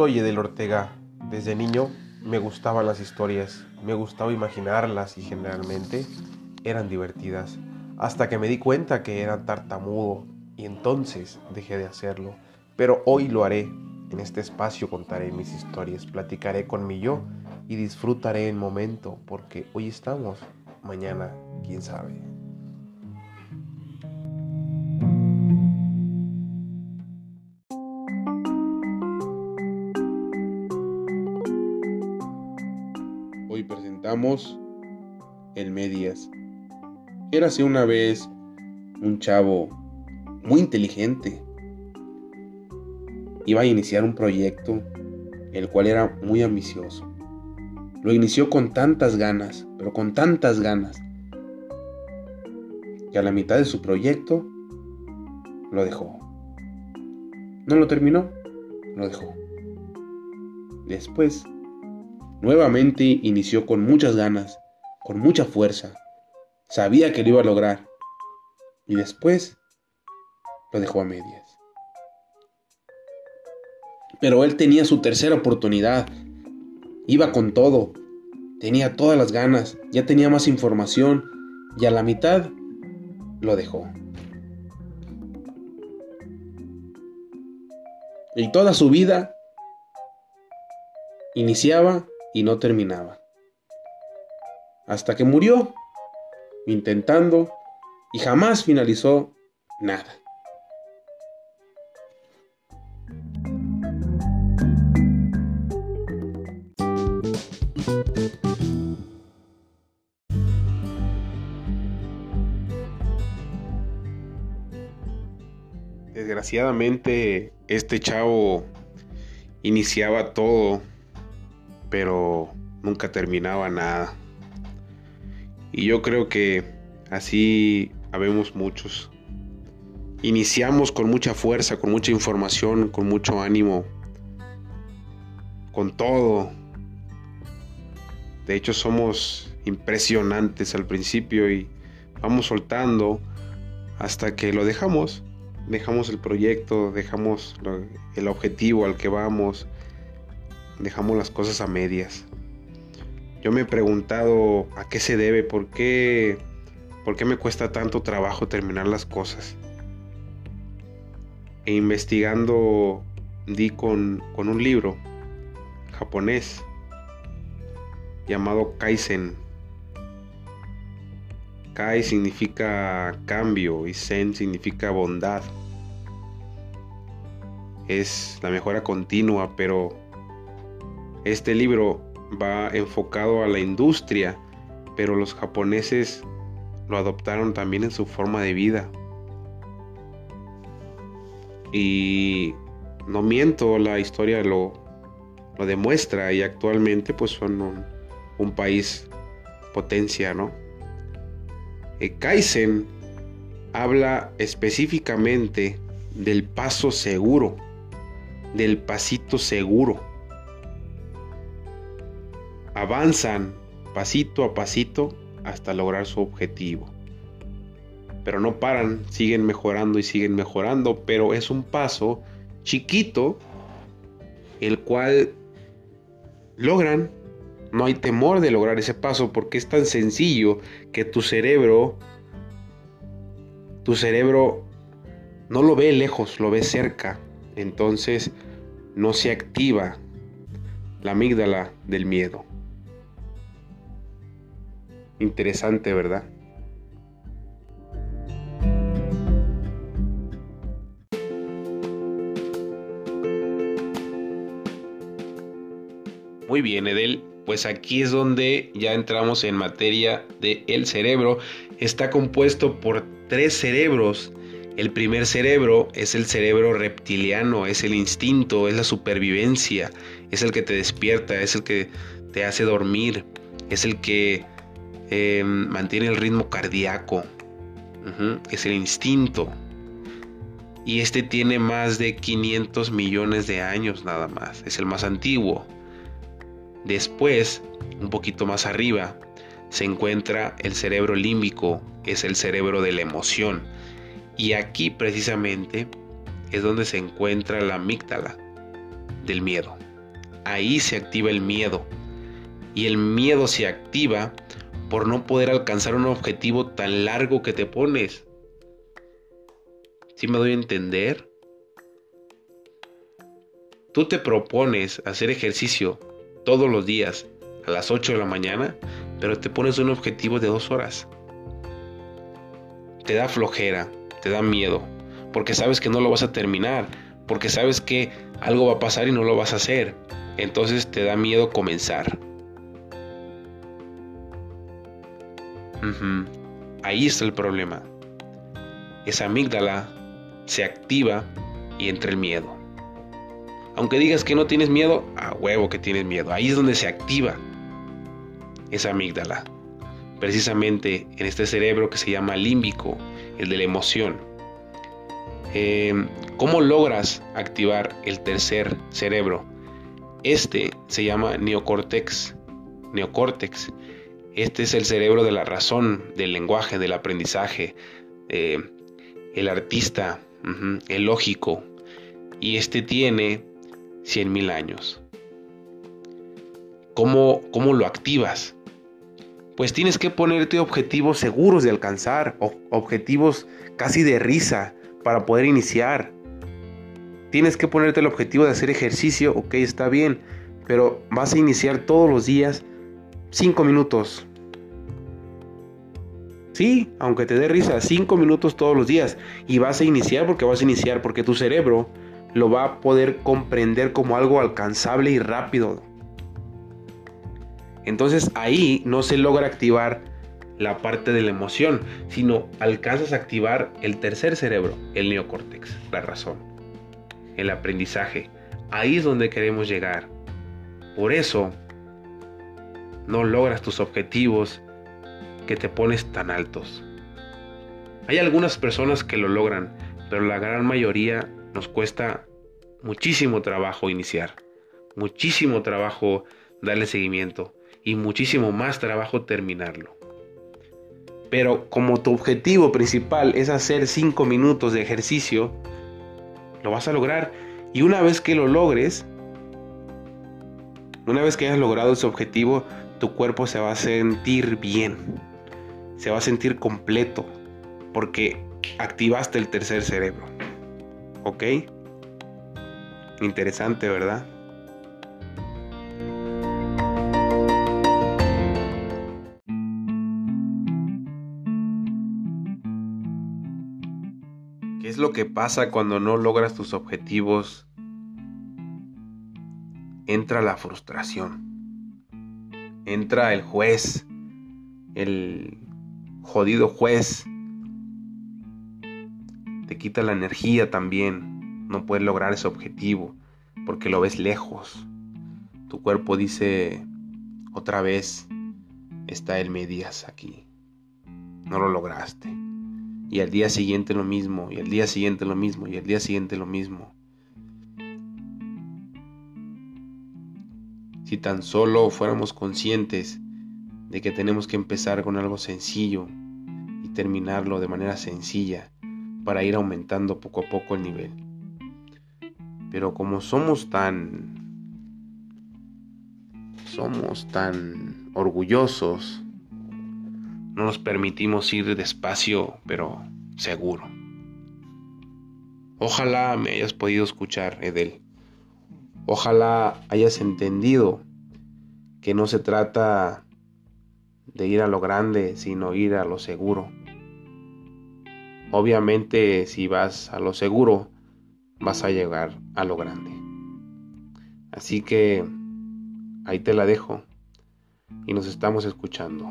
Soy Edel Ortega. Desde niño me gustaban las historias, me gustaba imaginarlas y generalmente eran divertidas, hasta que me di cuenta que eran tartamudo y entonces dejé de hacerlo. Pero hoy lo haré. En este espacio contaré mis historias, platicaré con mi yo y disfrutaré el momento porque hoy estamos, mañana quién sabe. Presentamos el Medias. Érase una vez un chavo muy inteligente. Iba a iniciar un proyecto el cual era muy ambicioso. Lo inició con tantas ganas, pero con tantas ganas, que a la mitad de su proyecto lo dejó. No lo terminó, lo dejó. Después Nuevamente inició con muchas ganas, con mucha fuerza. Sabía que lo iba a lograr. Y después lo dejó a medias. Pero él tenía su tercera oportunidad. Iba con todo. Tenía todas las ganas. Ya tenía más información. Y a la mitad lo dejó. Y toda su vida iniciaba y no terminaba. Hasta que murió, intentando, y jamás finalizó nada. Desgraciadamente, este chavo iniciaba todo pero nunca terminaba nada. Y yo creo que así habemos muchos. Iniciamos con mucha fuerza, con mucha información, con mucho ánimo, con todo. De hecho somos impresionantes al principio y vamos soltando hasta que lo dejamos. Dejamos el proyecto, dejamos el objetivo al que vamos, dejamos las cosas a medias. Yo me he preguntado a qué se debe, por qué, por qué me cuesta tanto trabajo terminar las cosas. E investigando di con, con un libro japonés llamado Kaizen. Kai significa cambio y Zen significa bondad. Es la mejora continua, pero este libro va enfocado a la industria, pero los japoneses lo adoptaron también en su forma de vida. Y no miento, la historia lo, lo demuestra y actualmente pues son un, país potencia, ¿no? El Kaizen habla específicamente del paso seguro, del pasito seguro avanzan pasito a pasito hasta lograr su objetivo. Pero no paran, siguen mejorando y siguen mejorando, pero es un paso chiquito el cual logran. No hay temor de lograr ese paso porque es tan sencillo que tu cerebro, tu cerebro no lo ve lejos, lo ve cerca. Entonces no se activa la amígdala del miedo. Interesante, ¿verdad? Muy bien, Edel. Pues aquí es donde ya entramos en materia de el cerebro. Está compuesto por tres cerebros. El primer cerebro es el cerebro reptiliano, es el instinto, es la supervivencia, es el que te despierta, es el que te hace dormir, es el que eh, mantiene el ritmo cardíaco, es el instinto. Y este tiene más de 500 millones de años nada más, es el más antiguo. Después, un poquito más arriba, se encuentra el cerebro límbico, es el cerebro de la emoción. Y aquí precisamente es donde se encuentra la amígdala del miedo. ahí se activa el miedo. Y el miedo se activa por no poder alcanzar un objetivo tan largo que te pones. ¿Sí me doy a entender? Tú te propones hacer ejercicio todos los días a las 8 de la mañana, pero te pones un objetivo de dos horas. Te da flojera, te da miedo, porque sabes que no lo vas a terminar, porque sabes que algo va a pasar y no lo vas a hacer. Entonces te da miedo comenzar. Ahí está el problema. Esa amígdala se activa y entra el miedo. Aunque digas que no tienes miedo, a huevo que tienes miedo. Ahí es donde se activa esa amígdala. Precisamente en este cerebro que se llama límbico, el de la emoción. Eh, ¿Cómo logras activar el tercer cerebro? Este se llama neocórtex. Neocórtex. Este es el cerebro de la razón, del lenguaje, del aprendizaje, eh, el artista, el lógico. Y este tiene 100.000 años. ¿Cómo, ¿Cómo lo activas? Pues tienes que ponerte objetivos seguros de alcanzar, objetivos casi de risa para poder iniciar. Tienes que ponerte el objetivo de hacer ejercicio, ok, está bien, pero vas a iniciar todos los días 5 minutos. Sí, aunque te dé risa, 5 minutos todos los días. Y vas a iniciar porque vas a iniciar, porque tu cerebro lo va a poder comprender como algo alcanzable y rápido. Entonces ahí no se logra activar la parte de la emoción, sino alcanzas a activar el tercer cerebro, el neocórtex, la razón, el aprendizaje. Ahí es donde queremos llegar. Por eso no logras tus objetivos que te pones tan altos. Hay algunas personas que lo logran, pero la gran mayoría nos cuesta muchísimo trabajo iniciar, muchísimo trabajo darle seguimiento y muchísimo más trabajo terminarlo. Pero como tu objetivo principal es hacer 5 minutos de ejercicio, lo vas a lograr. Y una vez que lo logres, una vez que hayas logrado ese objetivo, tu cuerpo se va a sentir bien. Se va a sentir completo. Porque activaste el tercer cerebro. ¿Ok? Interesante, ¿verdad? ¿Qué es lo que pasa cuando no logras tus objetivos? Entra la frustración. Entra el juez, el jodido juez. Te quita la energía también no puedes lograr ese objetivo porque lo ves lejos. Tu cuerpo dice otra vez está el medias aquí. No lo lograste. Y al día siguiente lo mismo, y al día siguiente lo mismo, y al día siguiente lo mismo. Si tan solo fuéramos conscientes de que tenemos que empezar con algo sencillo y terminarlo de manera sencilla para ir aumentando poco a poco el nivel. Pero como somos tan... Somos tan orgullosos, no nos permitimos ir despacio, pero seguro. Ojalá me hayas podido escuchar, Edel. Ojalá hayas entendido que no se trata de ir a lo grande, sino ir a lo seguro. Obviamente si vas a lo seguro, vas a llegar a lo grande. Así que ahí te la dejo y nos estamos escuchando.